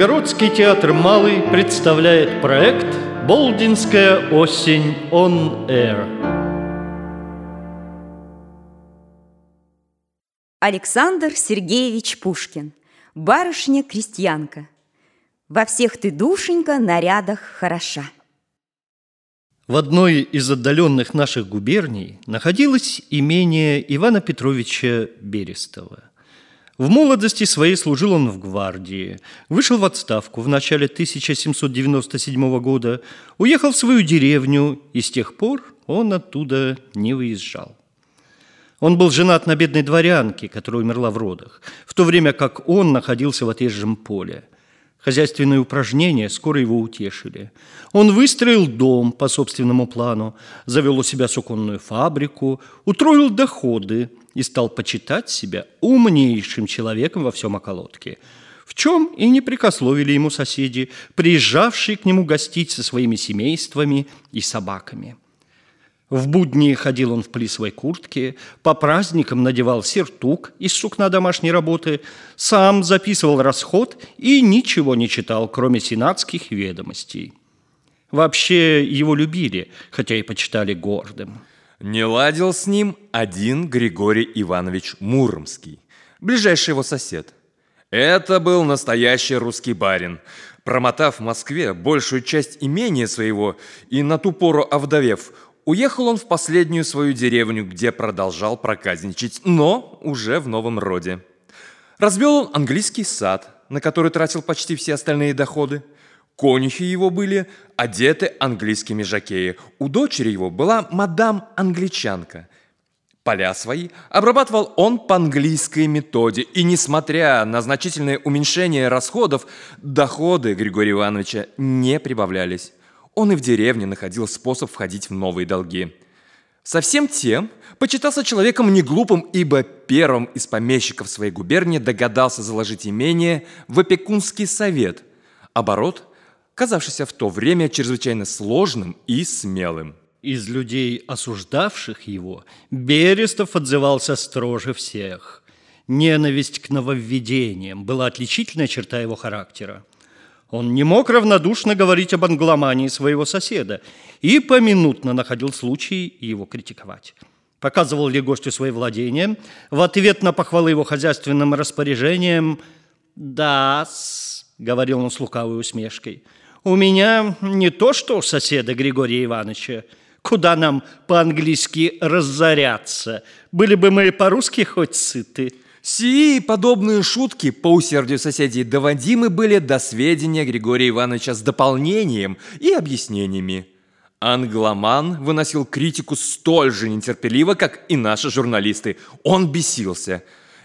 Новгородский театр «Малый» представляет проект «Болдинская осень on Air». Александр Сергеевич Пушкин Барышня-крестьянка Во всех ты, душенька, нарядах хороша В одной из отдаленных наших губерний находилось имение Ивана Петровича Берестова. В молодости своей служил он в гвардии, вышел в отставку в начале 1797 года, уехал в свою деревню, и с тех пор он оттуда не выезжал. Он был женат на бедной дворянке, которая умерла в родах, в то время как он находился в отъезжем поле. Хозяйственные упражнения скоро его утешили. Он выстроил дом по собственному плану, завел у себя суконную фабрику, утроил доходы и стал почитать себя умнейшим человеком во всем околотке, в чем и не прикословили ему соседи, приезжавшие к нему гостить со своими семействами и собаками. В будни ходил он в плисовой куртке, по праздникам надевал сертук из сукна домашней работы, сам записывал расход и ничего не читал, кроме сенатских ведомостей. Вообще его любили, хотя и почитали гордым. Не ладил с ним один Григорий Иванович Муромский, ближайший его сосед. Это был настоящий русский барин. Промотав в Москве большую часть имения своего и на ту пору овдовев, Уехал он в последнюю свою деревню, где продолжал проказничать, но уже в новом роде. Разбил он английский сад, на который тратил почти все остальные доходы. Конюхи его были одеты английскими жакеи. У дочери его была мадам-англичанка. Поля свои обрабатывал он по английской методе. И несмотря на значительное уменьшение расходов, доходы Григория Ивановича не прибавлялись он и в деревне находил способ входить в новые долги. Совсем тем почитался человеком неглупым, ибо первым из помещиков своей губернии догадался заложить имение в опекунский совет, оборот, казавшийся в то время чрезвычайно сложным и смелым. Из людей, осуждавших его, Берестов отзывался строже всех. Ненависть к нововведениям была отличительная черта его характера. Он не мог равнодушно говорить об англомании своего соседа и поминутно находил случай его критиковать. Показывал ли гостю свои владения, в ответ на похвалы его хозяйственным распоряжением да говорил он с лукавой усмешкой, «у меня не то, что у соседа Григория Ивановича, куда нам по-английски разоряться, были бы мы по-русски хоть сыты». Сии подобные шутки по усердию соседей доводимы были до сведения Григория Ивановича с дополнением и объяснениями. Англоман выносил критику столь же нетерпеливо, как и наши журналисты. Он бесился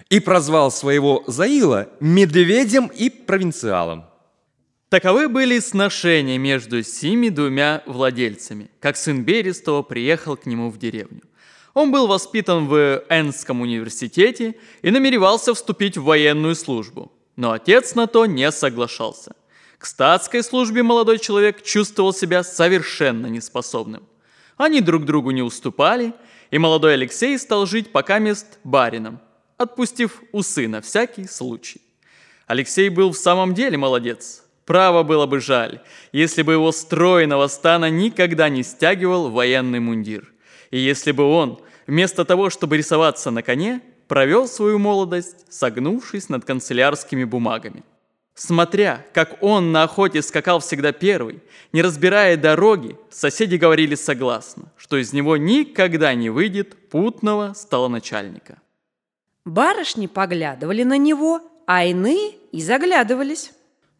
и прозвал своего Заила медведем и провинциалом. Таковы были сношения между сими двумя владельцами, как сын Берестова приехал к нему в деревню. Он был воспитан в Энском университете и намеревался вступить в военную службу, но отец на то не соглашался. К статской службе молодой человек чувствовал себя совершенно неспособным. Они друг другу не уступали, и молодой Алексей стал жить пока мест барином, отпустив усы на всякий случай. Алексей был в самом деле молодец. Право было бы жаль, если бы его стройного стана никогда не стягивал военный мундир. И если бы он, вместо того, чтобы рисоваться на коне, провел свою молодость, согнувшись над канцелярскими бумагами. Смотря, как он на охоте скакал всегда первый, не разбирая дороги, соседи говорили согласно, что из него никогда не выйдет путного столоначальника. Барышни поглядывали на него, а иные и заглядывались.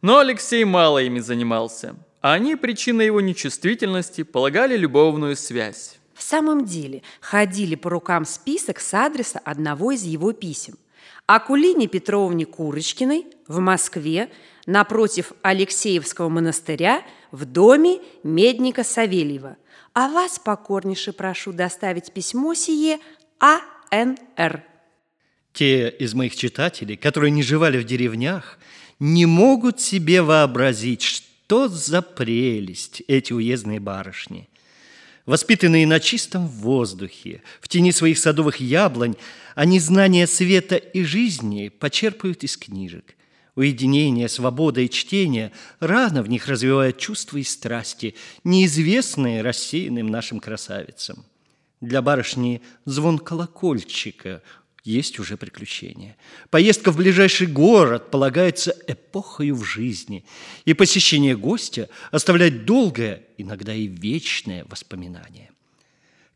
Но Алексей мало ими занимался, а они причиной его нечувствительности полагали любовную связь. В самом деле, ходили по рукам список с адреса одного из его писем. Акулине Петровне Курочкиной в Москве напротив Алексеевского монастыря в доме Медника Савельева. А вас покорнейше прошу доставить письмо сие А.Н.Р. Те из моих читателей, которые не живали в деревнях, не могут себе вообразить, что за прелесть эти уездные барышни – Воспитанные на чистом воздухе, в тени своих садовых яблонь, они знания света и жизни почерпают из книжек. Уединение, свобода и чтение рано в них развивают чувства и страсти, неизвестные рассеянным нашим красавицам. Для барышни звон колокольчика есть уже приключение. Поездка в ближайший город полагается эпохою в жизни, и посещение гостя оставляет долгое, иногда и вечное воспоминание.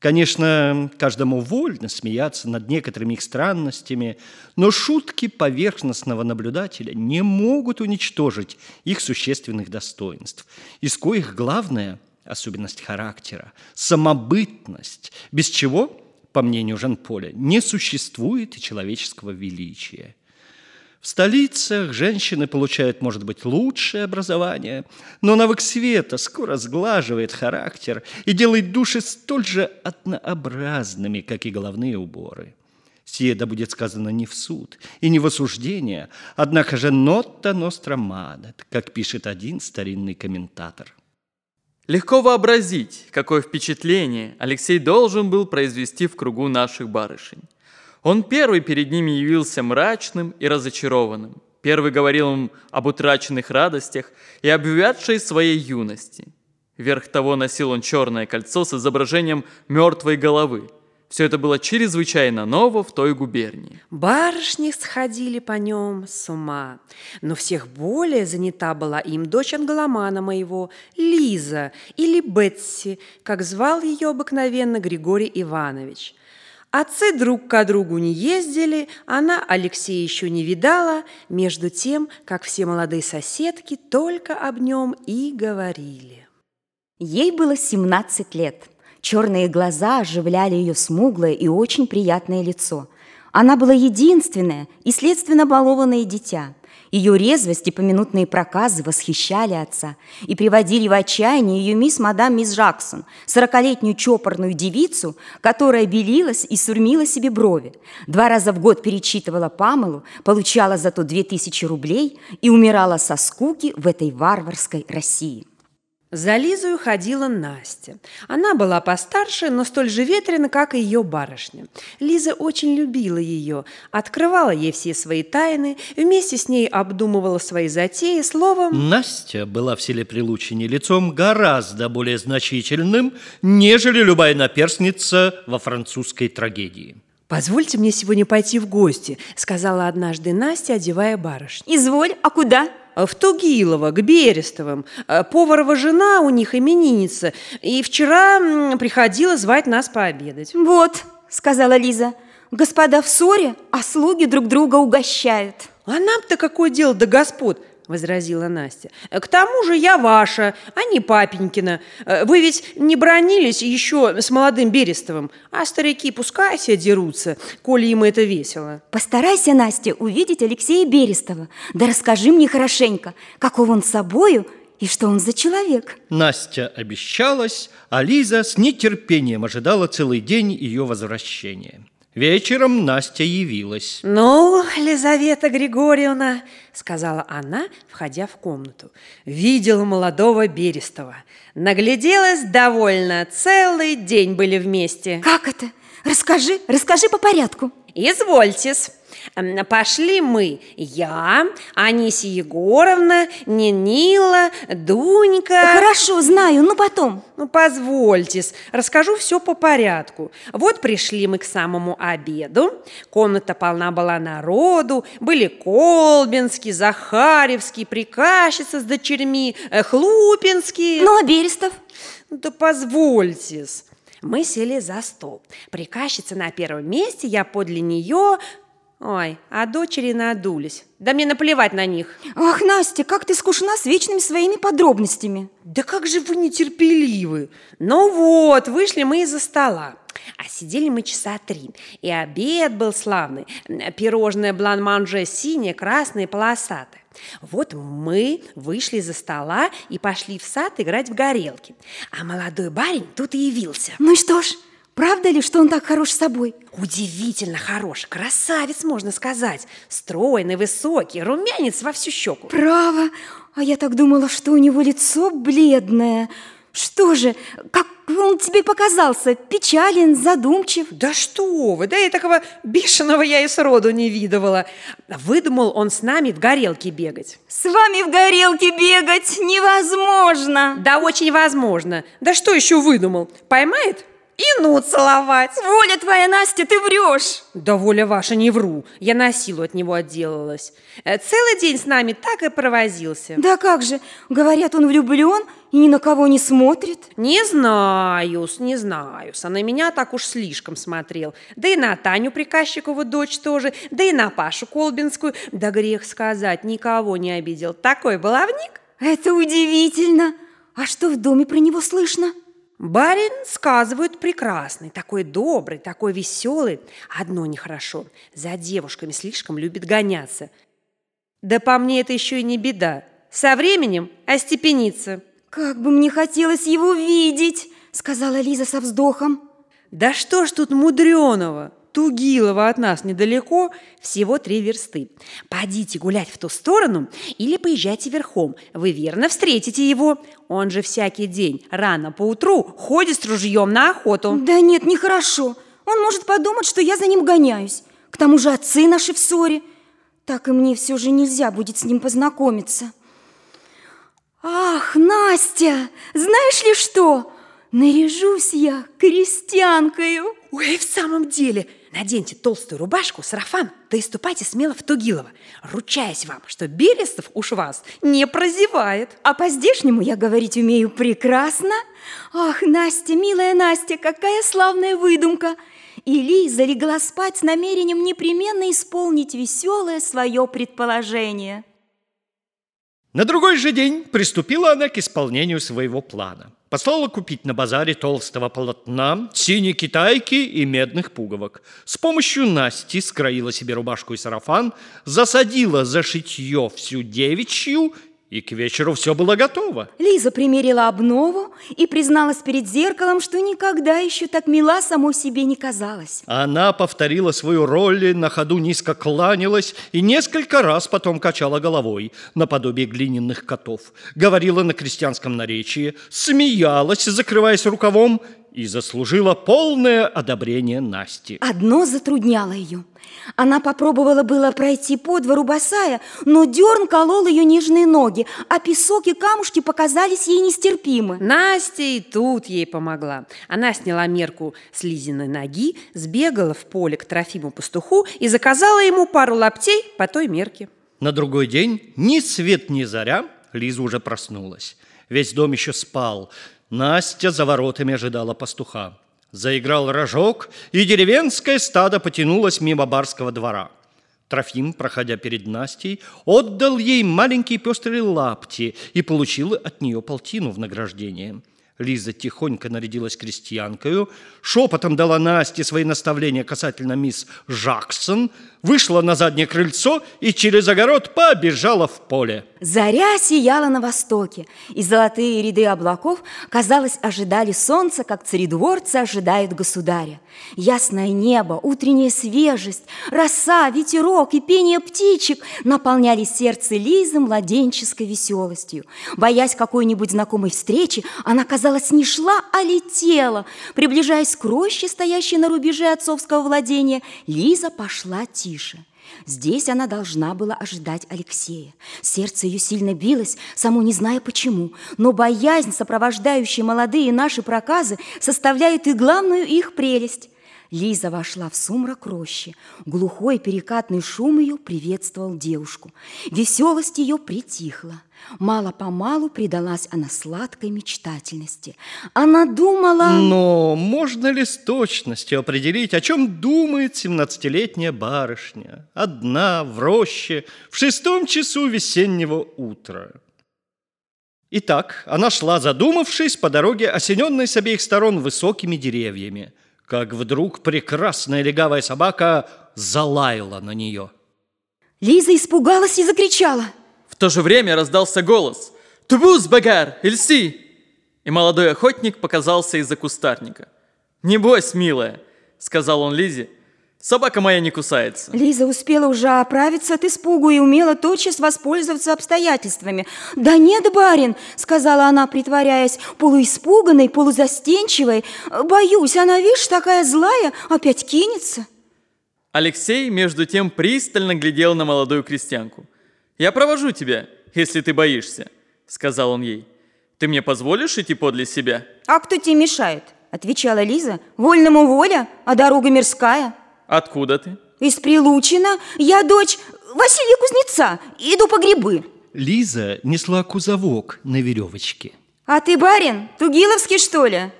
Конечно, каждому вольно смеяться над некоторыми их странностями, но шутки поверхностного наблюдателя не могут уничтожить их существенных достоинств, из коих главное – особенность характера, самобытность, без чего, по мнению Жан-Поля, не существует человеческого величия – в столицах женщины получают, может быть, лучшее образование, но навык света скоро сглаживает характер и делает души столь же однообразными, как и головные уборы. Сие да будет сказано не в суд и не в осуждение, однако же «нота ностра мадет», как пишет один старинный комментатор. Легко вообразить, какое впечатление Алексей должен был произвести в кругу наших барышень. Он первый перед ними явился мрачным и разочарованным. Первый говорил им об утраченных радостях и об увядшей своей юности. Верх того носил он черное кольцо с изображением мертвой головы. Все это было чрезвычайно ново в той губернии. Барышни сходили по нем с ума. Но всех более занята была им дочь англомана моего, Лиза или Бетси, как звал ее обыкновенно Григорий Иванович – Отцы друг к другу не ездили, она Алексея еще не видала, между тем, как все молодые соседки только об нем и говорили. Ей было 17 лет. Черные глаза оживляли ее смуглое и очень приятное лицо. Она была единственное и следственно балованное дитя – ее резвость и поминутные проказы восхищали отца и приводили в отчаяние ее мисс мадам мисс Джаксон, сорокалетнюю чопорную девицу, которая белилась и сурмила себе брови, два раза в год перечитывала Памелу, получала зато две тысячи рублей и умирала со скуки в этой варварской России. За Лизою ходила Настя. Она была постарше, но столь же ветрена, как и ее барышня. Лиза очень любила ее, открывала ей все свои тайны, вместе с ней обдумывала свои затеи, словом... Настя была в селе Прилучине лицом гораздо более значительным, нежели любая наперсница во французской трагедии. «Позвольте мне сегодня пойти в гости», — сказала однажды Настя, одевая барышню. «Изволь, а куда?» Э, в Тугилово, к Берестовым. Э, поварова жена у них именинница, и вчера приходила звать нас пообедать. «Вот», — сказала Лиза, — «господа в ссоре, а слуги друг друга угощают». «А нам-то какое дело до господ?» Возразила Настя. «К тому же я ваша, а не папенькина. Вы ведь не бронились еще с молодым Берестовым, а старики пускай все дерутся, коли им это весело». Постарайся, Настя, увидеть Алексея Берестова. Да расскажи мне хорошенько, каков он собою и что он за человек. Настя обещалась, а Лиза с нетерпением ожидала целый день ее возвращения. Вечером Настя явилась. «Ну, Лизавета Григорьевна», — сказала она, входя в комнату, — «видела молодого Берестова. Нагляделась довольно, целый день были вместе». «Как это? Расскажи, расскажи по порядку». «Извольтесь». Пошли мы, я, Анисия Егоровна, Нинила, Дунька. Хорошо, знаю, но потом. Ну, позвольтесь, расскажу все по порядку. Вот пришли мы к самому обеду. Комната полна была народу. Были Колбинский, Захаревский, приказчица с дочерьми, э, Хлупинский. Ну, а Берестов? Ну, да позвольтесь. Мы сели за стол. Приказчица на первом месте, я подле нее, Ой, а дочери надулись. Да мне наплевать на них. Ах, Настя, как ты скучна с вечными своими подробностями. Да как же вы нетерпеливы. Ну вот, вышли мы из-за стола. А сидели мы часа три, и обед был славный. Пирожное блан-манже синее, красное, полосатое. Вот мы вышли из-за стола и пошли в сад играть в горелки. А молодой барин тут и явился. Ну и что ж, Правда ли, что он так хорош собой? Удивительно хорош, красавец, можно сказать. Стройный, высокий, румянец во всю щеку. Право, а я так думала, что у него лицо бледное. Что же, как Он тебе показался печален, задумчив. Да что вы, да и такого бешеного я и сроду не видывала. Выдумал он с нами в горелке бегать. С вами в горелке бегать невозможно. Да очень возможно. Да что еще выдумал? Поймает и ну целовать. Воля твоя, Настя, ты врешь. Да воля ваша, не вру. Я на силу от него отделалась. Э, Целый день с нами так и провозился. Да как же, говорят, он влюблен и ни на кого не смотрит. Не знаю, не знаю. А на меня так уж слишком смотрел. Да и на Таню Приказчикову дочь тоже, да и на Пашу Колбинскую. Да грех сказать, никого не обидел. Такой баловник. Это удивительно. А что в доме про него слышно? Барин, сказывают, прекрасный, такой добрый, такой веселый. Одно нехорошо, за девушками слишком любит гоняться. Да по мне это еще и не беда. Со временем остепенится. Как бы мне хотелось его видеть, сказала Лиза со вздохом. Да что ж тут мудреного? Тугилова от нас недалеко, всего три версты. Пойдите гулять в ту сторону или поезжайте верхом. Вы верно встретите его. Он же всякий день рано поутру ходит с ружьем на охоту. Да нет, нехорошо. Он может подумать, что я за ним гоняюсь. К тому же отцы наши в ссоре. Так и мне все же нельзя будет с ним познакомиться. Ах, Настя, знаешь ли что? Наряжусь я крестьянкою. Ой, в самом деле, наденьте толстую рубашку, сарафан, да и ступайте смело в Тугилово. Ручаясь вам, что Берестов уж вас не прозевает. А по-здешнему я говорить умею прекрасно. Ах, Настя, милая Настя, какая славная выдумка! И Лиза легла спать с намерением непременно исполнить веселое свое предположение. На другой же день приступила она к исполнению своего плана. Послала купить на базаре толстого полотна, синей китайки и медных пуговок. С помощью Насти скроила себе рубашку и сарафан, засадила за шитье всю девичью, и к вечеру все было готово. Лиза примерила обнову и призналась перед зеркалом, что никогда еще так мила самой себе не казалась. Она повторила свою роль, на ходу низко кланялась и несколько раз потом качала головой, наподобие глиняных котов. Говорила на крестьянском наречии, смеялась, закрываясь рукавом, и заслужила полное одобрение Насти. Одно затрудняло ее. Она попробовала было пройти по двору босая, но дерн колол ее нежные ноги, а песок и камушки показались ей нестерпимы. Настя и тут ей помогла. Она сняла мерку с Лизиной ноги, сбегала в поле к Трофиму пастуху и заказала ему пару лаптей по той мерке. На другой день ни свет ни заря Лиза уже проснулась. Весь дом еще спал. Настя за воротами ожидала пастуха. Заиграл рожок, и деревенское стадо потянулось мимо барского двора. Трофим, проходя перед Настей, отдал ей маленькие пестрые лапти и получил от нее полтину в награждение. Лиза тихонько нарядилась крестьянкою, шепотом дала Насте свои наставления касательно мисс Жаксон, вышла на заднее крыльцо и через огород побежала в поле. Заря сияла на востоке, и золотые ряды облаков, казалось, ожидали солнца, как царедворцы ожидают государя. Ясное небо, утренняя свежесть, роса, ветерок и пение птичек наполняли сердце Лизы младенческой веселостью. Боясь какой-нибудь знакомой встречи, она, казалось, не шла, а летела. Приближаясь к роще, стоящей на рубеже отцовского владения, Лиза пошла тише. Здесь она должна была ожидать Алексея. Сердце ее сильно билось, само не зная почему, но боязнь, сопровождающая молодые наши проказы, составляет и главную их прелесть. Лиза вошла в сумрак рощи. Глухой перекатный шум ее приветствовал девушку. Веселость ее притихла. Мало-помалу предалась она сладкой мечтательности. Она думала... Но можно ли с точностью определить, о чем думает семнадцатилетняя барышня? Одна, в роще, в шестом часу весеннего утра. Итак, она шла, задумавшись, по дороге, осененной с обеих сторон высокими деревьями, как вдруг прекрасная легавая собака залаяла на нее. Лиза испугалась и закричала. В то же время раздался голос «Тубус, багар, Эльси!» И молодой охотник показался из-за кустарника. «Не бойся, милая», — сказал он Лизе, Собака моя не кусается. Лиза успела уже оправиться от испугу и умела тотчас воспользоваться обстоятельствами. «Да нет, барин!» — сказала она, притворяясь, полуиспуганной, полузастенчивой. «Боюсь, она, видишь, такая злая, опять кинется». Алексей, между тем, пристально глядел на молодую крестьянку. «Я провожу тебя, если ты боишься», — сказал он ей. «Ты мне позволишь идти подле себя?» «А кто тебе мешает?» — отвечала Лиза. «Вольному воля, а дорога мирская». Откуда ты? Из Прилучина. Я дочь Василия Кузнеца. Иду по грибы. Лиза несла кузовок на веревочке. А ты барин? Тугиловский, что ли?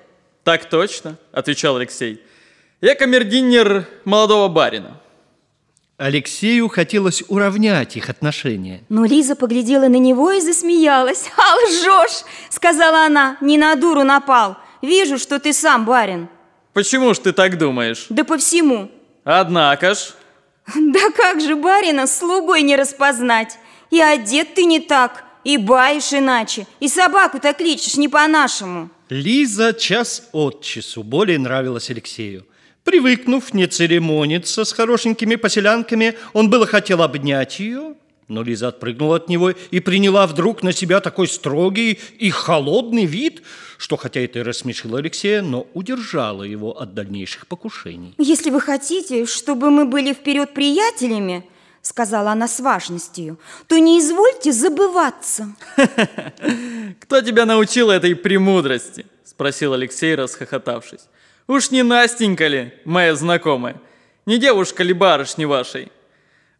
Так точно, отвечал Алексей. Я камердинер молодого барина. Алексею хотелось уравнять их отношения. Но Лиза поглядела на него и засмеялась. «А лжешь!» — сказала она. «Не на дуру напал. Вижу, что ты сам барин». «Почему ж ты так думаешь?» «Да по всему. Однако ж... Да как же барина слугой не распознать? И одет ты не так, и баишь иначе, и собаку-то кличешь не по-нашему. Лиза час от часу более нравилась Алексею. Привыкнув не церемониться с хорошенькими поселянками, он было хотел обнять ее, но Лиза отпрыгнула от него и приняла вдруг на себя такой строгий и холодный вид, что хотя это и рассмешило Алексея, но удержало его от дальнейших покушений. «Если вы хотите, чтобы мы были вперед приятелями, — сказала она с важностью, — то не извольте забываться». «Кто тебя научил этой премудрости?» — спросил Алексей, расхохотавшись. «Уж не Настенька ли, моя знакомая? Не девушка ли барышни вашей?»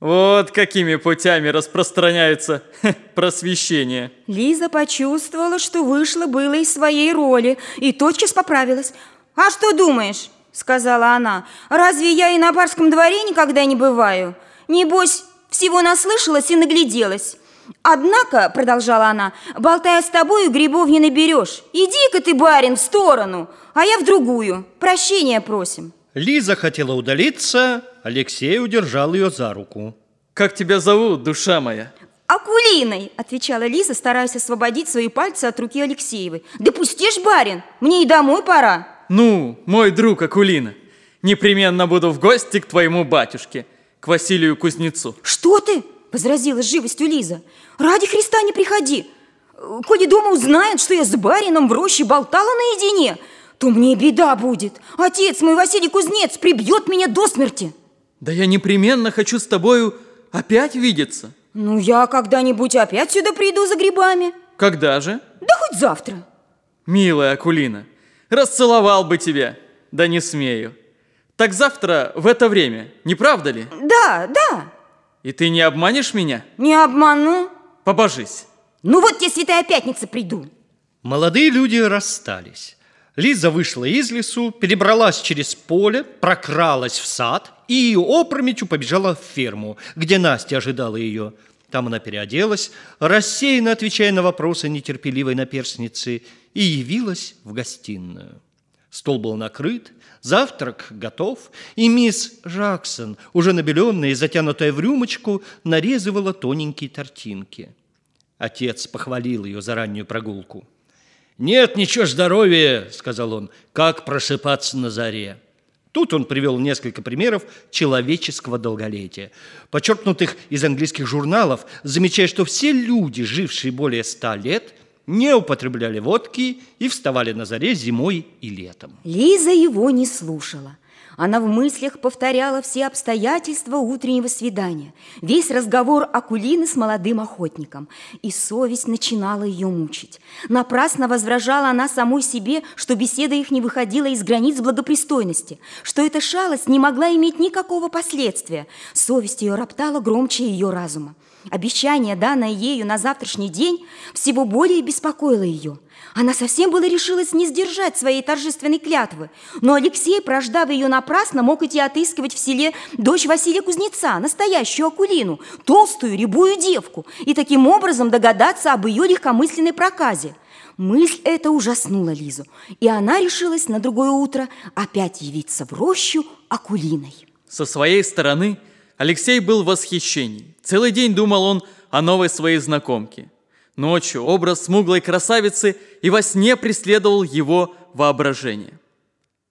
Вот какими путями распространяется просвещение. Лиза почувствовала, что вышла было из своей роли и тотчас поправилась. «А что думаешь?» – сказала она. «Разве я и на барском дворе никогда не бываю? Небось, всего наслышалась и нагляделась. Однако, — продолжала она, — болтая с тобою, грибов не наберешь. Иди-ка ты, барин, в сторону, а я в другую. Прощения просим». Лиза хотела удалиться, Алексей удержал ее за руку. «Как тебя зовут, душа моя?» «Акулиной», — отвечала Лиза, стараясь освободить свои пальцы от руки Алексеевой. «Да пустишь, барин, мне и домой пора». «Ну, мой друг Акулина, непременно буду в гости к твоему батюшке, к Василию Кузнецу». «Что ты?» — возразила с живостью Лиза. «Ради Христа не приходи. Коли дома узнают, что я с барином в роще болтала наедине, то мне беда будет. Отец мой, Василий Кузнец, прибьет меня до смерти». Да я непременно хочу с тобою опять видеться. Ну, я когда-нибудь опять сюда приду за грибами. Когда же? Да хоть завтра. Милая Акулина, расцеловал бы тебя, да не смею. Так завтра в это время, не правда ли? Да, да. И ты не обманешь меня? Не обману. Побожись. Ну вот тебе святая пятница приду. Молодые люди расстались. Лиза вышла из лесу, перебралась через поле, прокралась в сад и опрометью побежала в ферму, где Настя ожидала ее. Там она переоделась, рассеянно отвечая на вопросы нетерпеливой наперсницы, и явилась в гостиную. Стол был накрыт, завтрак готов, и мисс Жаксон, уже набеленная и затянутая в рюмочку, нарезывала тоненькие тортинки. Отец похвалил ее за раннюю прогулку. «Нет ничего здоровее, — сказал он, — как просыпаться на заре». Тут он привел несколько примеров человеческого долголетия, подчеркнутых из английских журналов, замечая, что все люди, жившие более ста лет, не употребляли водки и вставали на заре зимой и летом. Лиза его не слушала. Она в мыслях повторяла все обстоятельства утреннего свидания, весь разговор Акулины с молодым охотником, и совесть начинала ее мучить. Напрасно возражала она самой себе, что беседа их не выходила из границ благопристойности, что эта шалость не могла иметь никакого последствия. Совесть ее роптала громче ее разума. Обещание, данное ею на завтрашний день, всего более беспокоило ее. Она совсем было решилась не сдержать своей торжественной клятвы, но Алексей, прождав ее напрасно, мог идти отыскивать в селе дочь Василия Кузнеца, настоящую Акулину, толстую рябую девку, и таким образом догадаться об ее легкомысленной проказе. Мысль эта ужаснула Лизу, и она решилась на другое утро опять явиться в рощу Акулиной. Со своей стороны Алексей был в восхищении. Целый день думал он о новой своей знакомке. Ночью образ смуглой красавицы и во сне преследовал его воображение.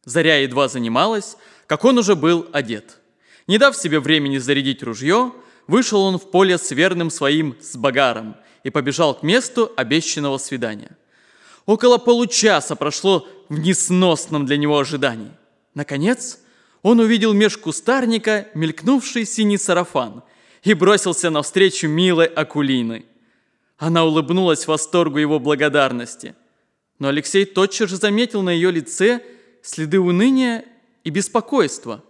Заря едва занималась, как он уже был одет. Не дав себе времени зарядить ружье, вышел он в поле с верным своим Сбагаром и побежал к месту обещанного свидания. Около получаса прошло в несносном для него ожидании. Наконец, он увидел меж кустарника мелькнувший синий сарафан и бросился навстречу милой Акулины. Она улыбнулась восторгу его благодарности. Но Алексей тотчас же заметил на ее лице следы уныния и беспокойства.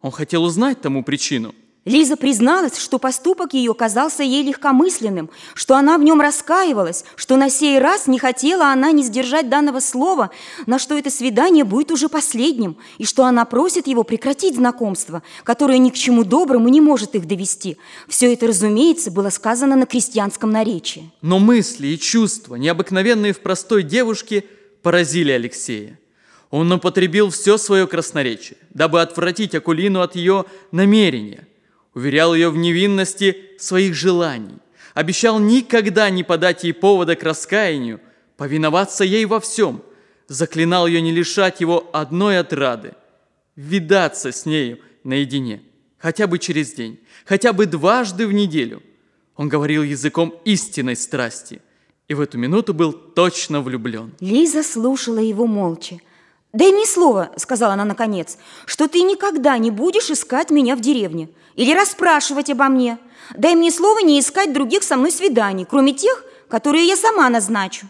Он хотел узнать тому причину – Лиза призналась, что поступок ее казался ей легкомысленным, что она в нем раскаивалась, что на сей раз не хотела она не сдержать данного слова, на что это свидание будет уже последним, и что она просит его прекратить знакомство, которое ни к чему доброму не может их довести. Все это, разумеется, было сказано на крестьянском наречии. Но мысли и чувства, необыкновенные в простой девушке, поразили Алексея. Он употребил все свое красноречие, дабы отвратить Акулину от ее намерения – уверял ее в невинности своих желаний, обещал никогда не подать ей повода к раскаянию, повиноваться ей во всем, заклинал ее не лишать его одной отрады, видаться с нею наедине, хотя бы через день, хотя бы дважды в неделю. Он говорил языком истинной страсти и в эту минуту был точно влюблен. Лиза слушала его молча. «Дай мне слово», — сказала она наконец, «что ты никогда не будешь искать меня в деревне или расспрашивать обо мне. Дай мне слово не искать других со мной свиданий, кроме тех, которые я сама назначу».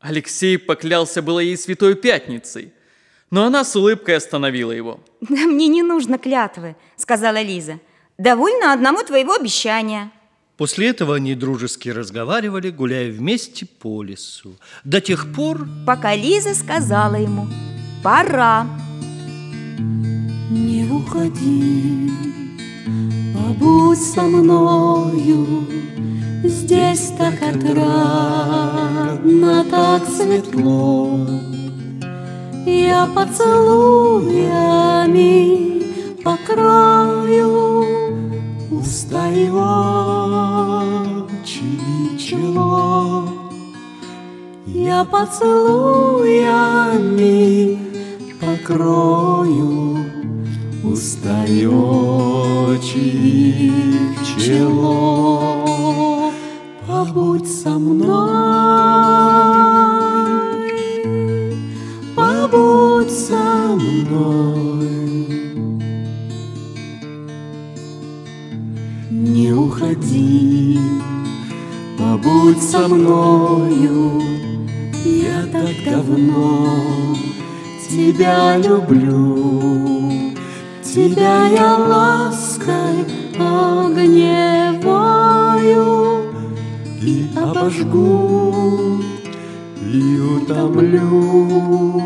Алексей поклялся было ей Святой Пятницей, но она с улыбкой остановила его. «Да мне не нужно клятвы», — сказала Лиза. «Довольно одному твоего обещания». После этого они дружески разговаривали, гуляя вместе по лесу. До тех пор... Пока Лиза сказала ему «Пора». Не уходи, побудь со мною, Здесь так отрадно, так светло. Я поцелуями покрою уста его чело. Я поцелуями покрою устающих чело. Побудь со мной, побудь со мной. Не уходи, побудь со мною, я так давно тебя люблю, тебя я лаской огневаю и обожгу, и утомлю.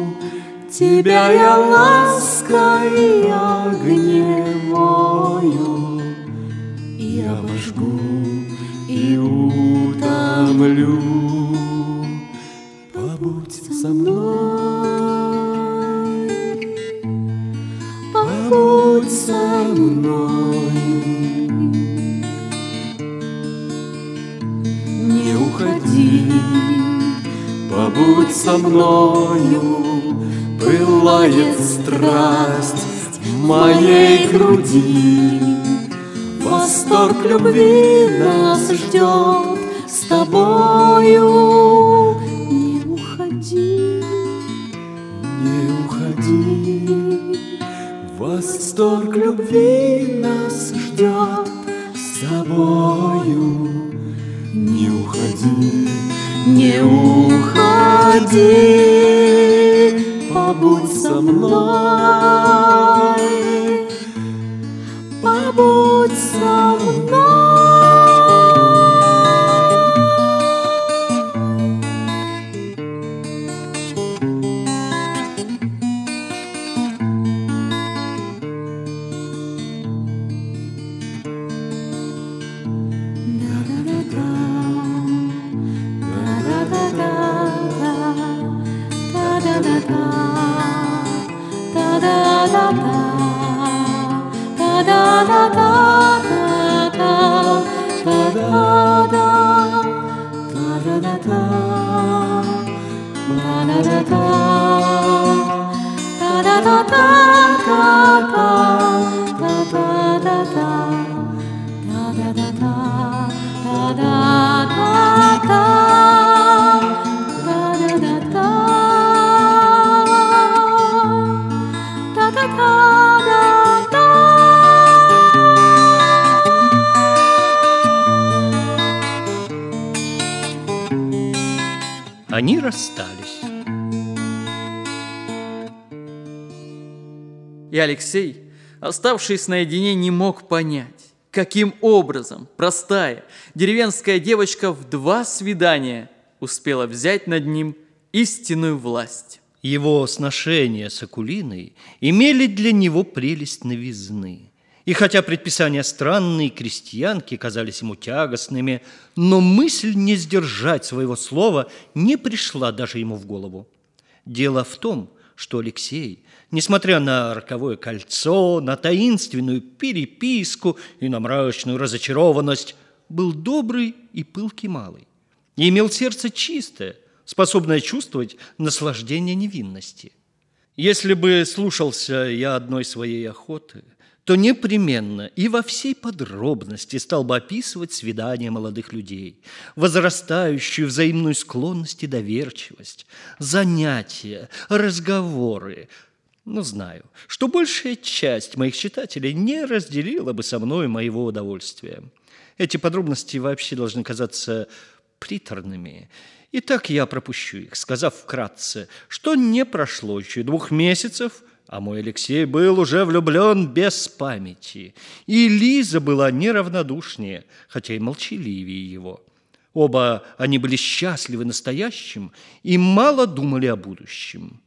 Тебя я лаской огневаю и обожгу, и утомлю. Побудь со мной, побудь со мною, Пылает страсть в моей груди. Восторг любви нас ждет с тобою. Не уходи, не уходи. Восторг любви нас ждет с тобою. Не уходи, не уходи, побудь со мной, побудь со мной. Алексей, оставшись наедине, не мог понять, каким образом простая деревенская девочка в два свидания успела взять над ним истинную власть. Его сношения с Акулиной имели для него прелесть новизны. И хотя предписания странные крестьянки казались ему тягостными, но мысль не сдержать своего слова не пришла даже ему в голову. Дело в том, что Алексей, несмотря на роковое кольцо, на таинственную переписку и на мрачную разочарованность, был добрый и пылкий малый. И имел сердце чистое, способное чувствовать наслаждение невинности. Если бы слушался я одной своей охоты – то непременно и во всей подробности стал бы описывать свидания молодых людей, возрастающую взаимную склонность и доверчивость, занятия, разговоры. Но знаю, что большая часть моих читателей не разделила бы со мной моего удовольствия. Эти подробности вообще должны казаться приторными. И так я пропущу их, сказав вкратце, что не прошло еще двух месяцев – а мой Алексей был уже влюблен без памяти. И Лиза была неравнодушнее, хотя и молчаливее его. Оба они были счастливы настоящим и мало думали о будущем.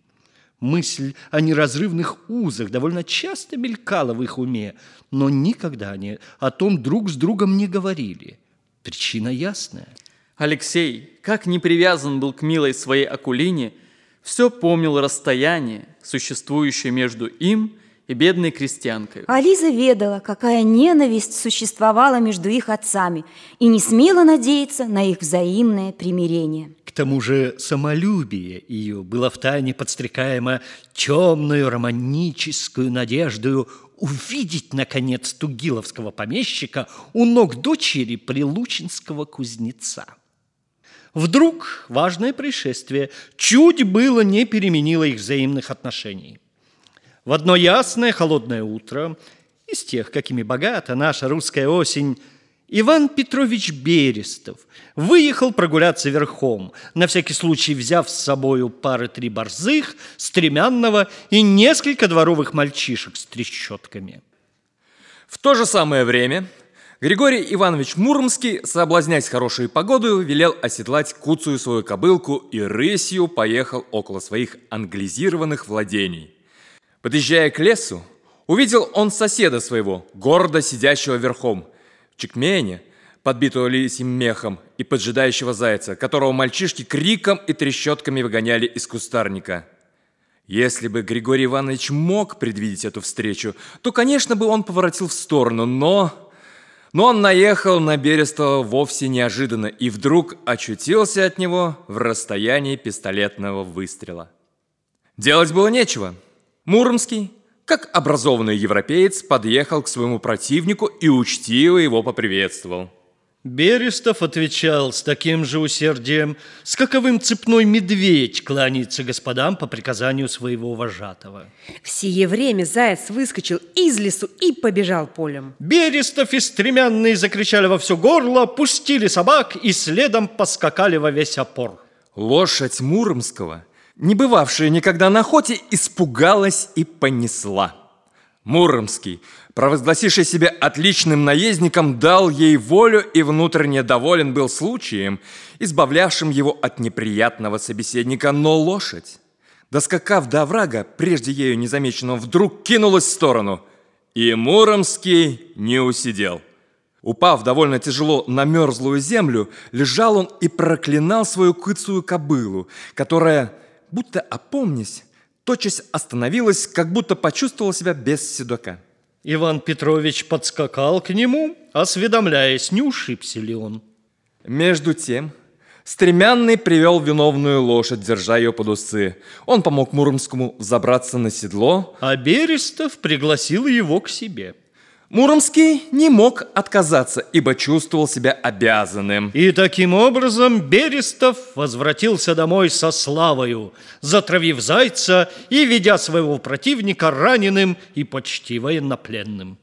Мысль о неразрывных узах довольно часто мелькала в их уме, но никогда они о том друг с другом не говорили. Причина ясная. Алексей, как не привязан был к милой своей Акулине – все помнил расстояние, существующее между им и бедной крестьянкой. А Лиза ведала, какая ненависть существовала между их отцами, и не смела надеяться на их взаимное примирение. К тому же самолюбие ее было втайне подстрекаемо темную романическую надеждою увидеть, наконец, тугиловского помещика у ног дочери прилучинского кузнеца. Вдруг важное происшествие чуть было не переменило их взаимных отношений. В одно ясное холодное утро, из тех, какими богата наша русская осень, Иван Петрович Берестов выехал прогуляться верхом, на всякий случай взяв с собою пары-три борзых, стремянного и несколько дворовых мальчишек с трещотками. В то же самое время Григорий Иванович Муромский, соблазняясь хорошей погодой, велел оседлать куцую свою кобылку и рысью поехал около своих англизированных владений. Подъезжая к лесу, увидел он соседа своего, гордо сидящего верхом, в чекмене, подбитого лисьим мехом, и поджидающего зайца, которого мальчишки криком и трещотками выгоняли из кустарника. Если бы Григорий Иванович мог предвидеть эту встречу, то, конечно, бы он поворотил в сторону, но но он наехал на Берестова вовсе неожиданно и вдруг очутился от него в расстоянии пистолетного выстрела. Делать было нечего. Муромский, как образованный европеец, подъехал к своему противнику и учтиво его поприветствовал. Берестов отвечал с таким же усердием, с каковым цепной медведь кланяется господам по приказанию своего вожатого. В сие время заяц выскочил из лесу и побежал полем. Берестов и стремянные закричали во все горло, пустили собак и следом поскакали во весь опор. Лошадь Муромского, не бывавшая никогда на охоте, испугалась и понесла. Муромский, провозгласивший себя отличным наездником, дал ей волю и внутренне доволен был случаем, избавлявшим его от неприятного собеседника, но лошадь, доскакав до врага, прежде ею незамеченного, вдруг кинулась в сторону, и Муромский не усидел. Упав довольно тяжело на мерзлую землю, лежал он и проклинал свою кыцую кобылу, которая, будто опомнясь, тотчас остановилась, как будто почувствовала себя без седока. Иван Петрович подскакал к нему, осведомляясь, не ушибся ли он. Между тем, Стремянный привел виновную лошадь, держа ее под усы. Он помог Муромскому забраться на седло. А Берестов пригласил его к себе. Муромский не мог отказаться, ибо чувствовал себя обязанным. И таким образом Берестов возвратился домой со славою, затравив зайца и ведя своего противника раненым и почти военнопленным.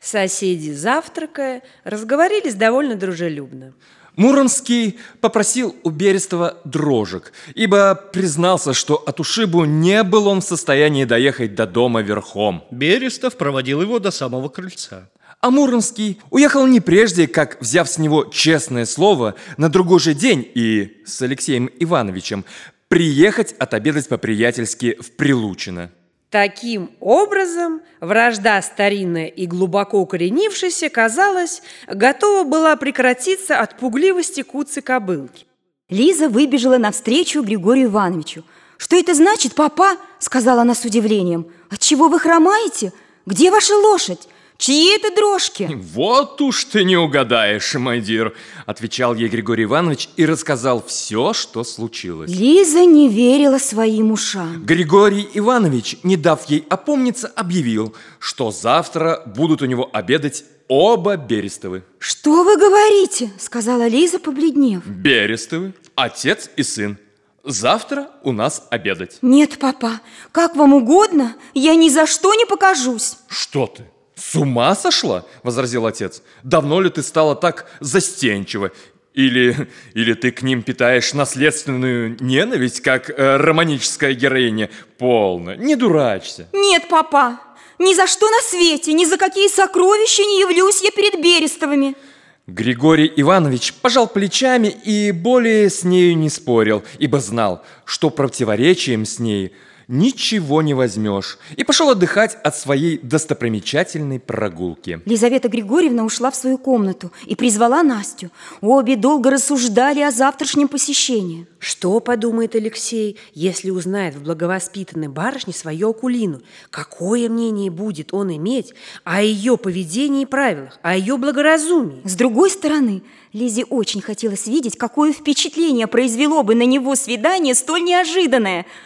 Соседи, завтракая, разговорились довольно дружелюбно. Муромский попросил у Берестова дрожек, ибо признался, что от ушибу не был он в состоянии доехать до дома верхом. Берестов проводил его до самого крыльца. А Муромский уехал не прежде, как, взяв с него честное слово, на другой же день и с Алексеем Ивановичем приехать отобедать по-приятельски в Прилучино. Таким образом, вражда старинная и глубоко укоренившаяся, казалось, готова была прекратиться от пугливости куцы-кобылки. Лиза выбежала навстречу Григорию Ивановичу. «Что это значит, папа?» – сказала она с удивлением. «Отчего вы хромаете? Где ваша лошадь? Чьи это дрожки?» «Вот уж ты не угадаешь, майдир», – отвечал ей Григорий Иванович и рассказал все, что случилось. Лиза не верила своим ушам. Григорий Иванович, не дав ей опомниться, объявил, что завтра будут у него обедать оба Берестовы. «Что вы говорите?» – сказала Лиза, побледнев. Берестовы, отец и сын. Завтра у нас обедать. «Нет, папа, как вам угодно, я ни за что не покажусь». Что ты? С ума сошла? Возразил отец. Давно ли ты стала так застенчива? Или, или ты к ним питаешь наследственную ненависть, как э, романическая героиня? Полно, не дурачься. «Нет, папа, ни за что на свете, ни за какие сокровища не явлюсь я перед Берестовыми». Григорий Иванович пожал плечами и более с нею не спорил, ибо знал, что противоречием с ней ничего не возьмешь, и пошел отдыхать от своей достопримечательной прогулки. Лизавета Григорьевна ушла в свою комнату и призвала Настю. Обе долго рассуждали о завтрашнем посещении. Что подумает Алексей, если узнает в благовоспитанной барышне свою Акулину? Какое мнение будет он иметь о ее поведении и правилах, о ее благоразумии? С другой стороны, Лизе очень хотелось видеть, какое впечатление произвело бы на него свидание столь неожиданное –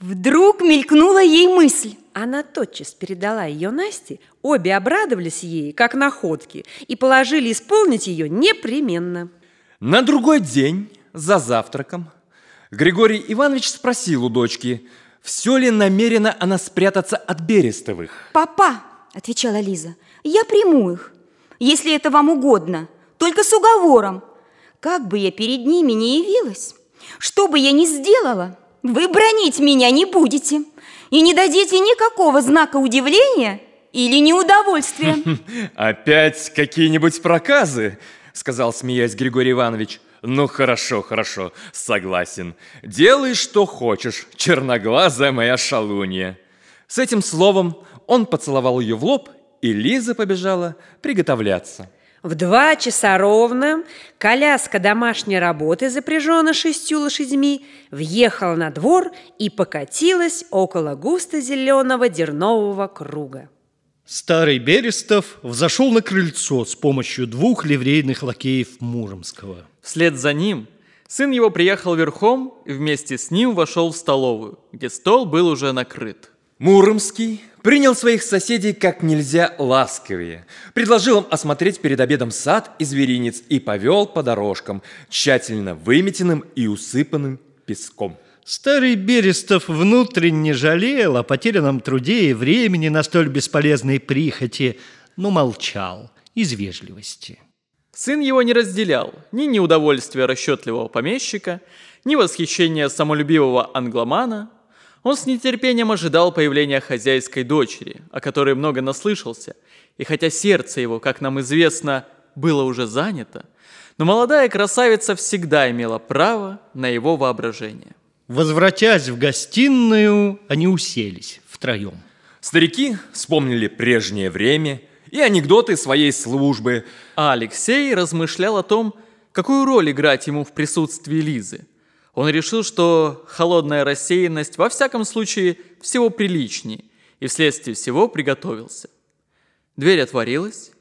Вдруг мелькнула ей мысль. Она тотчас передала ее Насте, обе обрадовались ей, как находки, и положили исполнить ее непременно. На другой день, за завтраком, Григорий Иванович спросил у дочки, все ли намерена она спрятаться от Берестовых. «Папа», — отвечала Лиза, — «я приму их, если это вам угодно, только с уговором. Как бы я перед ними не явилась, что бы я ни сделала, вы бронить меня не будете и не дадите никакого знака удивления или неудовольствия. Опять какие-нибудь проказы, сказал, смеясь Григорий Иванович. Ну хорошо, хорошо, согласен. Делай, что хочешь, черноглазая моя шалунья. С этим словом он поцеловал ее в лоб, и Лиза побежала приготовляться. В два часа ровно коляска домашней работы, запряженная шестью лошадьми, въехала на двор и покатилась около густо-зеленого дернового круга. Старый Берестов взошел на крыльцо с помощью двух ливрейных лакеев Муромского. Вслед за ним сын его приехал верхом и вместе с ним вошел в столовую, где стол был уже накрыт. Муромский принял своих соседей как нельзя ласковее, предложил им осмотреть перед обедом сад и зверинец и повел по дорожкам, тщательно выметенным и усыпанным песком. Старый Берестов внутренне жалел о потерянном труде и времени на столь бесполезной прихоти, но молчал из вежливости. Сын его не разделял ни неудовольствия расчетливого помещика, ни восхищения самолюбивого англомана, он с нетерпением ожидал появления хозяйской дочери, о которой много наслышался, и хотя сердце его, как нам известно, было уже занято, но молодая красавица всегда имела право на его воображение. Возвратясь в гостиную, они уселись втроем. Старики вспомнили прежнее время и анекдоты своей службы. А Алексей размышлял о том, какую роль играть ему в присутствии Лизы – он решил, что холодная рассеянность во всяком случае всего приличнее, и вследствие всего приготовился. Дверь отворилась.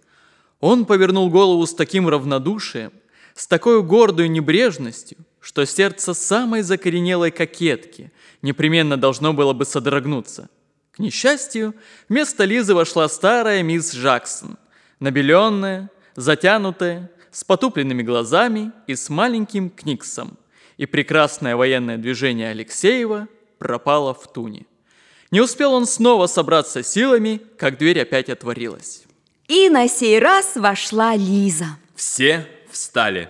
Он повернул голову с таким равнодушием, с такой гордой небрежностью, что сердце самой закоренелой кокетки непременно должно было бы содрогнуться. К несчастью, вместо Лизы вошла старая мисс Джаксон, набеленная, затянутая, с потупленными глазами и с маленьким книксом – и прекрасное военное движение Алексеева пропало в туне. Не успел он снова собраться силами, как дверь опять отворилась. И на сей раз вошла Лиза. Все встали.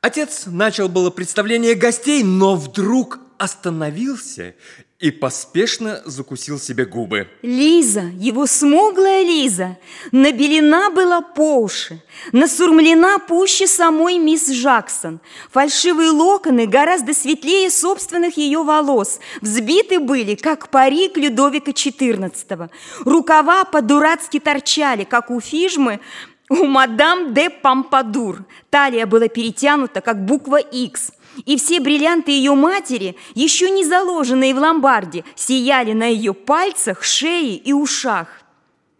Отец начал было представление гостей, но вдруг остановился и поспешно закусил себе губы. Лиза, его смуглая Лиза, набелена была по уши, насурмлена пуще самой мисс Джаксон. Фальшивые локоны гораздо светлее собственных ее волос, взбиты были, как парик Людовика XIV. Рукава по-дурацки торчали, как у фижмы, у мадам де Пампадур. Талия была перетянута, как буква «Х». И все бриллианты ее матери, еще не заложенные в ломбарде, сияли на ее пальцах, шее и ушах.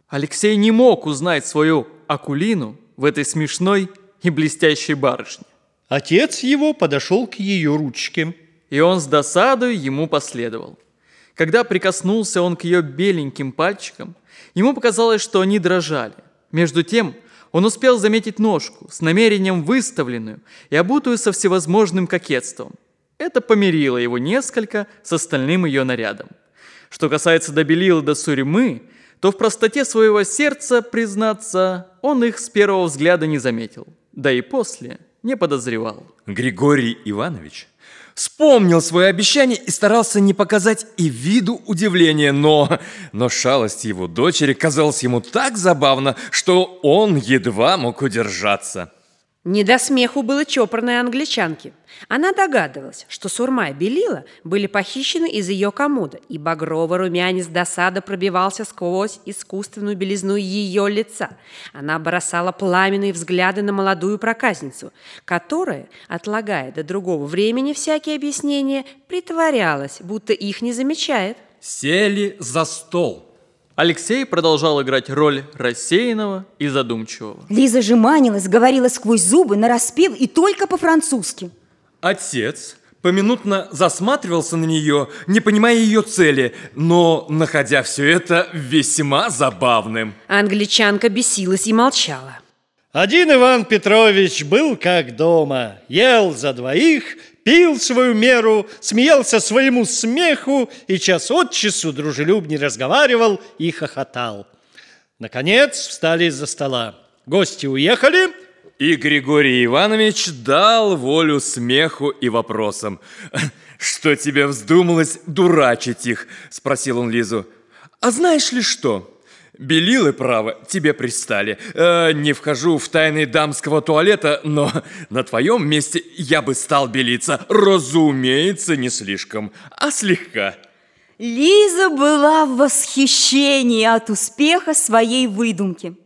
Алексей не мог узнать свою Акулину в этой смешной и блестящей барышне. Отец его подошел к ее ручке. И он с досадой ему последовал. Когда прикоснулся он к ее беленьким пальчикам, ему показалось, что они дрожали. Между тем он успел заметить ножку с намерением выставленную и обутую со всевозможным кокетством. Это помирило его несколько с остальным ее нарядом. Что касается до белил до сурьмы, то в простоте своего сердца, признаться, он их с первого взгляда не заметил, да и после не подозревал. Григорий Иванович вспомнил свое обещание и старался не показать и виду удивления, но, но шалость его дочери казалась ему так забавно, что он едва мог удержаться. Не до смеху было чопорной англичанке. Она догадывалась, что сурма и белила были похищены из ее комода, и багровый румянец досада пробивался сквозь искусственную белизну ее лица. Она бросала пламенные взгляды на молодую проказницу, которая, отлагая до другого времени всякие объяснения, притворялась, будто их не замечает. Сели за стол. Алексей продолжал играть роль рассеянного и задумчивого. Лиза же манилась, говорила сквозь зубы, нараспев и только по-французски. Отец поминутно засматривался на нее, не понимая ее цели, но находя все это весьма забавным. Англичанка бесилась и молчала. Один Иван Петрович был как дома, ел за двоих, пил свою меру, смеялся своему смеху и час от часу дружелюбнее разговаривал и хохотал. Наконец встали из-за стола. Гости уехали, И Григорий Иванович дал волю смеху и вопросам. «Что тебе вздумалось дурачить их?» – спросил он Лизу. «А знаешь ли что?» Белилы, право, тебе пристали. Э, не вхожу в тайны дамского туалета, но на твоем месте я бы стал белиться. Разумеется, не слишком, а слегка. Лиза была в восхищении от успеха своей выдумки.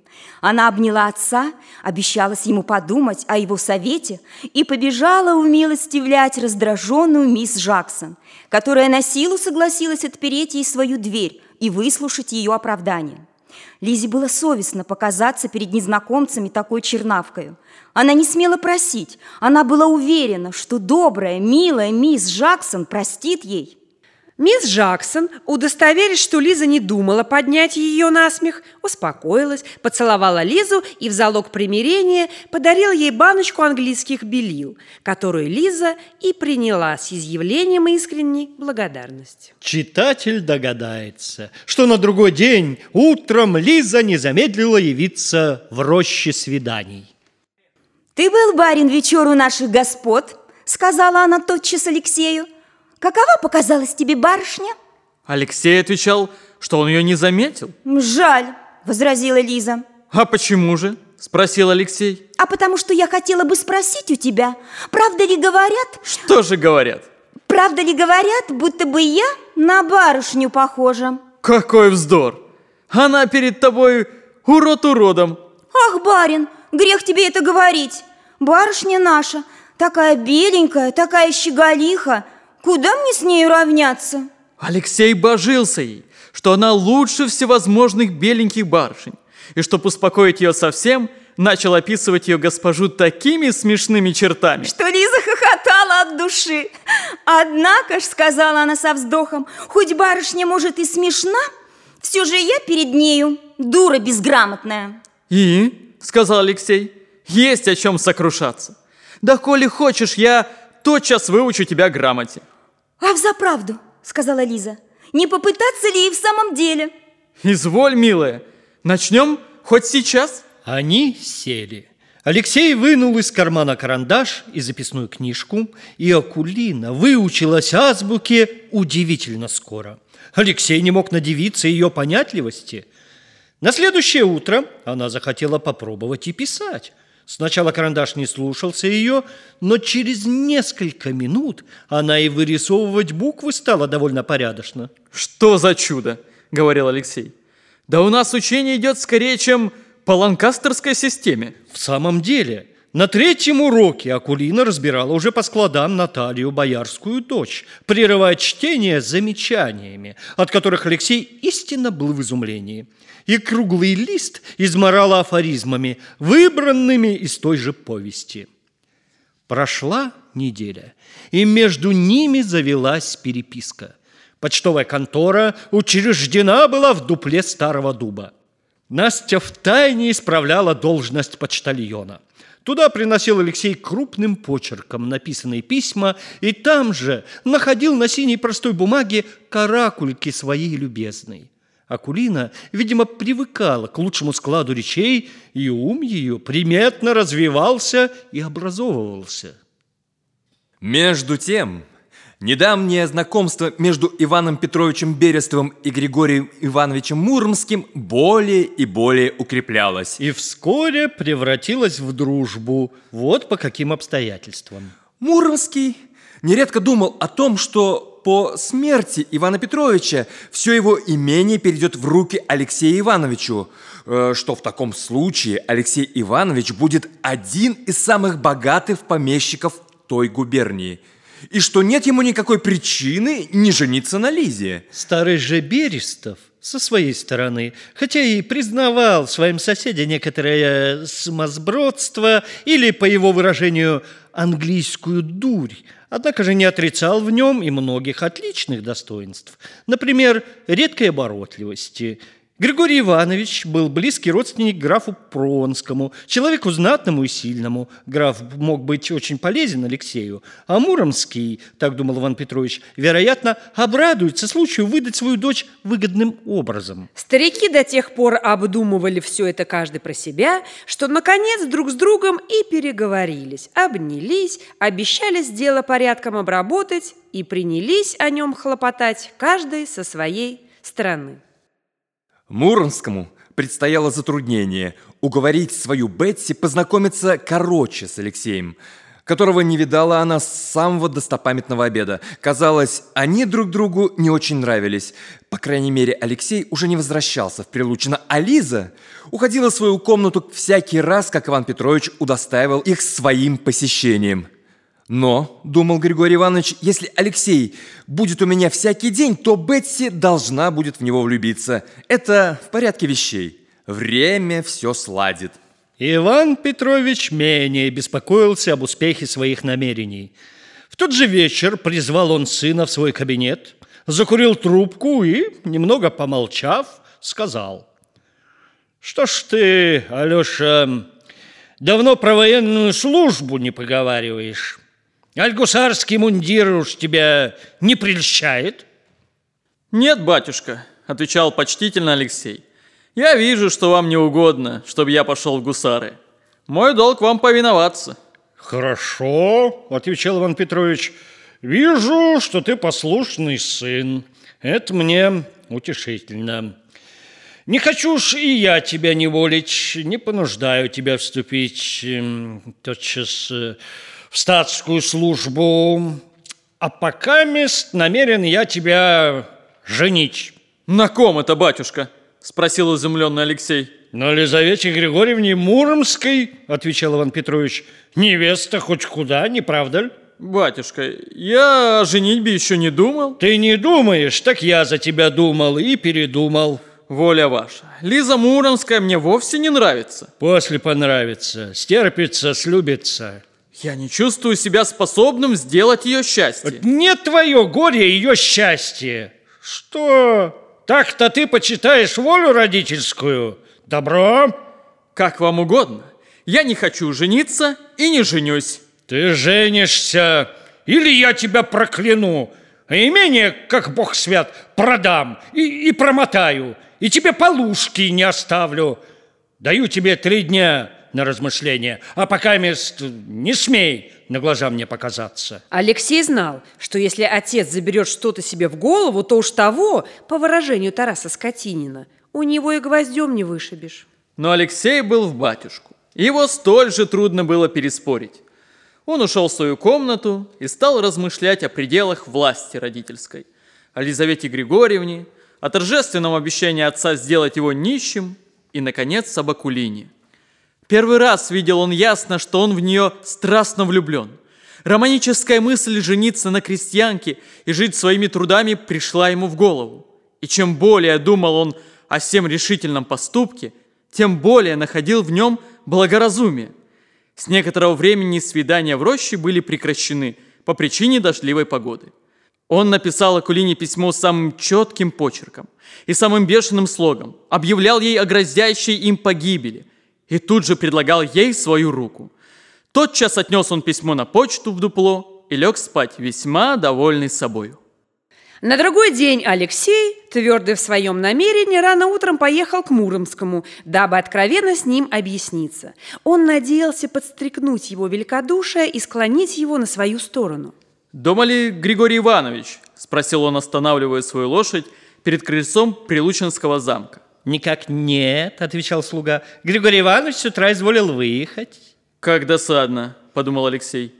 Она обняла отца, обещалась ему подумать о его совете и побежала умилостивлять раздраженную мисс Джаксон, которая на силу согласилась отпереть ей свою дверь и выслушать ее оправдание. Лизе было совестно показаться перед незнакомцами такой чернавкою. Она не смела просить, она была уверена, что добрая, милая мисс Джаксон простит ей. Мисс Джаксон, удостоверясь, что Лиза не думала поднять ее на смех, успокоилась, поцеловала Лизу и в залог примирения подарила ей баночку английских белил, которую Лиза и приняла с изъявлением искренней благодарности. читатель догадается, что на другой день утром Лиза не замедлила явиться в роще свиданий. «Ты был, барин, вечер у наших господ?» Сказала она тотчас Алексею. «Какова показалась тебе барышня?» Алексей отвечал, что он ее не заметил. «Жаль», — возразила Лиза. «А почему же?» – спросил Алексей. «А потому что я хотела бы спросить у тебя, правда ли говорят, Что же говорят? правда ли говорят, будто бы я на барышню похожа?» Какой вздор! Она перед тобой урод уродом. «Ах, барин, грех тебе это говорить! Барышня наша, такая беленькая, такая щеголиха, куда мне с нею равняться?» Алексей божился ей, что она лучше всевозможных беленьких барышень, и чтоб успокоить ее совсем, начал описывать ее госпожу такими смешными чертами. Что Лиза хохотала от души. «Однако ж, — сказала она со вздохом, — хоть барышня, может, и смешна, все же я перед нею дура безграмотная». «И?» – сказал Алексей. «Есть о чем сокрушаться. Да коли хочешь, я тотчас выучу тебя грамоте». «А взаправду, — сказала Лиза, — не попытаться ли и в самом деле?» «Изволь, милая, начнем хоть сейчас?» Они сели. Алексей вынул из кармана карандаш и записную книжку, и Акулина выучилась азбуке удивительно скоро. Алексей не мог надевиться ее понятливости. На следующее утро она захотела попробовать и писать. Сначала карандаш не слушался ее, но через несколько минут она и вырисовывать буквы стала довольно порядочно. «Что за чудо?» – говорил Алексей. «Да у нас учение идет скорее, чем по ланкастерской системе. В самом деле, на третьем уроке Акулина разбирала уже по складам Наталью Боярскую дочь, прерывая чтение замечаниями, от которых Алексей истинно был в изумлении. И круглый лист изморала афоризмами, выбранными из той же повести. Прошла неделя, и между ними завелась переписка. Почтовая контора учреждена была в дупле старого дуба. Настя втайне исправляла должность почтальона. Туда приносил Алексей крупным почерком написанные письма и там же находил на синей простой бумаге каракульки своей любезной. Акулина, видимо, привыкала к лучшему складу речей, и ум ее приметно развивался и образовывался. Между тем, Недавнее знакомство между Иваном Петровичем Берестовым и Григорием Ивановичем Муромским более и более укреплялось. И вскоре превратилось в дружбу. Вот по каким обстоятельствам. Муромский нередко думал о том, что по смерти Ивана Петровича все его имение перейдет в руки Алексею Ивановичу, э, что в таком случае Алексей Иванович будет один из самых богатых помещиков той губернии – и что нет ему никакой причины не жениться на Лизе. Старый же Берестов со своей стороны, хотя и признавал своим соседям некоторое смазбродство или, по его выражению, английскую дурь, однако же не отрицал в нем и многих отличных достоинств, например, редкой оборотливости – Григорий Иванович был близкий родственник графу Пронскому, человеку знатному и сильному. Граф мог быть очень полезен Алексею, а Муромский, так думал Иван Петрович, вероятно, обрадуется случаю выдать свою дочь выгодным образом. Старики до тех пор обдумывали все это каждый про себя, что, наконец, друг с другом и переговорились, обнялись, обещали дело порядком обработать и принялись о нем хлопотать каждый со своей стороны. Муромскому предстояло затруднение уговорить свою Бетси познакомиться короче с Алексеем, которого не видала она с самого достопамятного обеда. Казалось, они друг другу не очень нравились. По крайней мере, Алексей уже не возвращался в Прилучино, а Лиза уходила в свою комнату всякий раз, как Иван Петрович удостаивал их своим посещением. Но, думал Григорий Иванович, если Алексей будет у меня всякий день, то Бетси должна будет в него влюбиться. Это в порядке вещей. Время все сладит. Иван Петрович менее беспокоился об успехе своих намерений. В тот же вечер призвал он сына в свой кабинет, закурил трубку и, немного помолчав, сказал. «Что ж ты, Алеша, давно про военную службу не поговариваешь?» Альгусарский мундир уж тебя не прельщает? Нет, батюшка, отвечал почтительно Алексей. Я вижу, что вам не угодно, чтобы я пошел в гусары. Мой долг вам повиноваться. Хорошо, отвечал Иван Петрович. Вижу, что ты послушный сын. Это мне утешительно. Не хочу уж и я тебя не волить, не понуждаю тебя вступить тотчас э, в статскую службу, а пока мест намерен я тебя женить. На ком это, батюшка? Спросил изумленный Алексей. На Лизавете Григорьевне Муромской, отвечал Иван Петрович. Невеста хоть куда, не правда ли? Батюшка, я о женитьбе еще не думал. Ты не думаешь, так я за тебя думал и передумал. Воля ваша. Лиза Муромская мне вовсе не нравится. После понравится, стерпится, слюбится. Я не чувствую себя способным сделать ее счастье. Не твое горе, ее счастье. Что? Так-то ты почитаешь волю родительскую? Добро? Как вам угодно. Я не хочу жениться и не женюсь. Ты женишься, или я тебя прокляну. А имение, как бог свят, продам и, и промотаю, и тебе полушки не оставлю. Даю тебе три дня – на размышление, а пока мест не смей на глаза мне показаться. Алексей знал, что если отец заберет что-то себе в голову, то уж того, по выражению Тараса Скотинина, у него и гвоздем не вышибешь. Но Алексей был в батюшку. Его столь же трудно было переспорить. Он ушел в свою комнату и стал размышлять о пределах власти родительской, о Лизавете Григорьевне, о торжественном обещании отца сделать его нищим и, наконец, об Акулине. Первый раз видел он ясно, что он в нее страстно влюблен. Романическая мысль жениться на крестьянке и жить своими трудами пришла ему в голову. И чем более думал он о всем решительном поступке, тем более находил в нем благоразумие – с некоторого времени свидания в роще были прекращены по причине дождливой погоды. Он написал Акулине письмо самым четким почерком и самым бешеным слогом, объявлял ей о грозящей им погибели и тут же предлагал ей свою руку. Тотчас отнес он письмо на почту в дупло и лег спать весьма довольный собою. На другой день Алексей, твердый в своем намерении, рано утром поехал к Муромскому, дабы откровенно с ним объясниться. Он надеялся подстрекнуть его великодушие и склонить его на свою сторону. «Дома ли Григорий Иванович?» – спросил он, останавливая свою лошадь перед крыльцом Прилучинского замка. «Никак нет», – отвечал слуга. «Григорий Иванович с утра изволил выехать». «Как досадно», – подумал Алексей.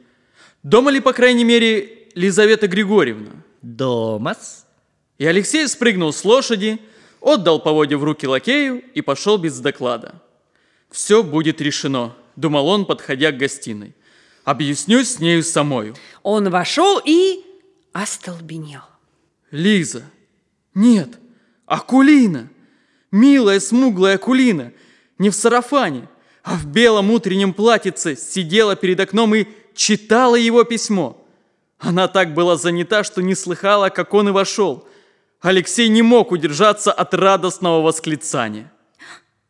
«Дома ли, по крайней мере, Лизавета Григорьевна?» Домас. И Алексей спрыгнул с лошади, отдал поводья в руки лакею и пошел без доклада. «Все будет решено», — думал он, подходя к гостиной. «Объяснюсь с нею самою». Он вошел и остолбенел. «Лиза! Нет! Акулина! Милая, смуглая Акулина! Не в сарафане, а в белом утреннем платьице сидела перед окном и читала его письмо. Она так была занята, что не слыхала, как он и вошел. Алексей не мог удержаться от радостного восклицания.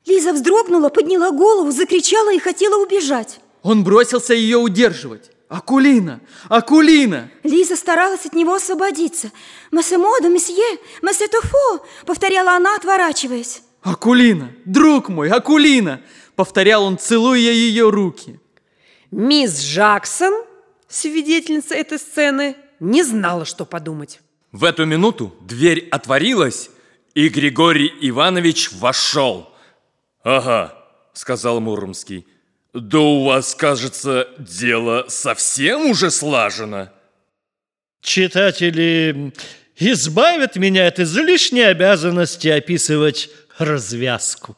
Лиза вздрогнула, подняла голову, закричала и хотела убежать. Он бросился ее удерживать. «Акулина! Акулина!» Лиза старалась от него освободиться. «Массемода, месье, массе тофо!» повторяла она, отворачиваясь. «Акулина! Друг мой, Акулина!» повторял он, целуя ее руки. Мисс Джаксон Свидетельница этой сцены не знала, что подумать. В эту минуту дверь отворилась, и Григорий Иванович вошел. «Ага», — сказал Муромский, — «да у вас, кажется, дело совсем уже слажено». Читатели избавят меня от излишней обязанности описывать развязку.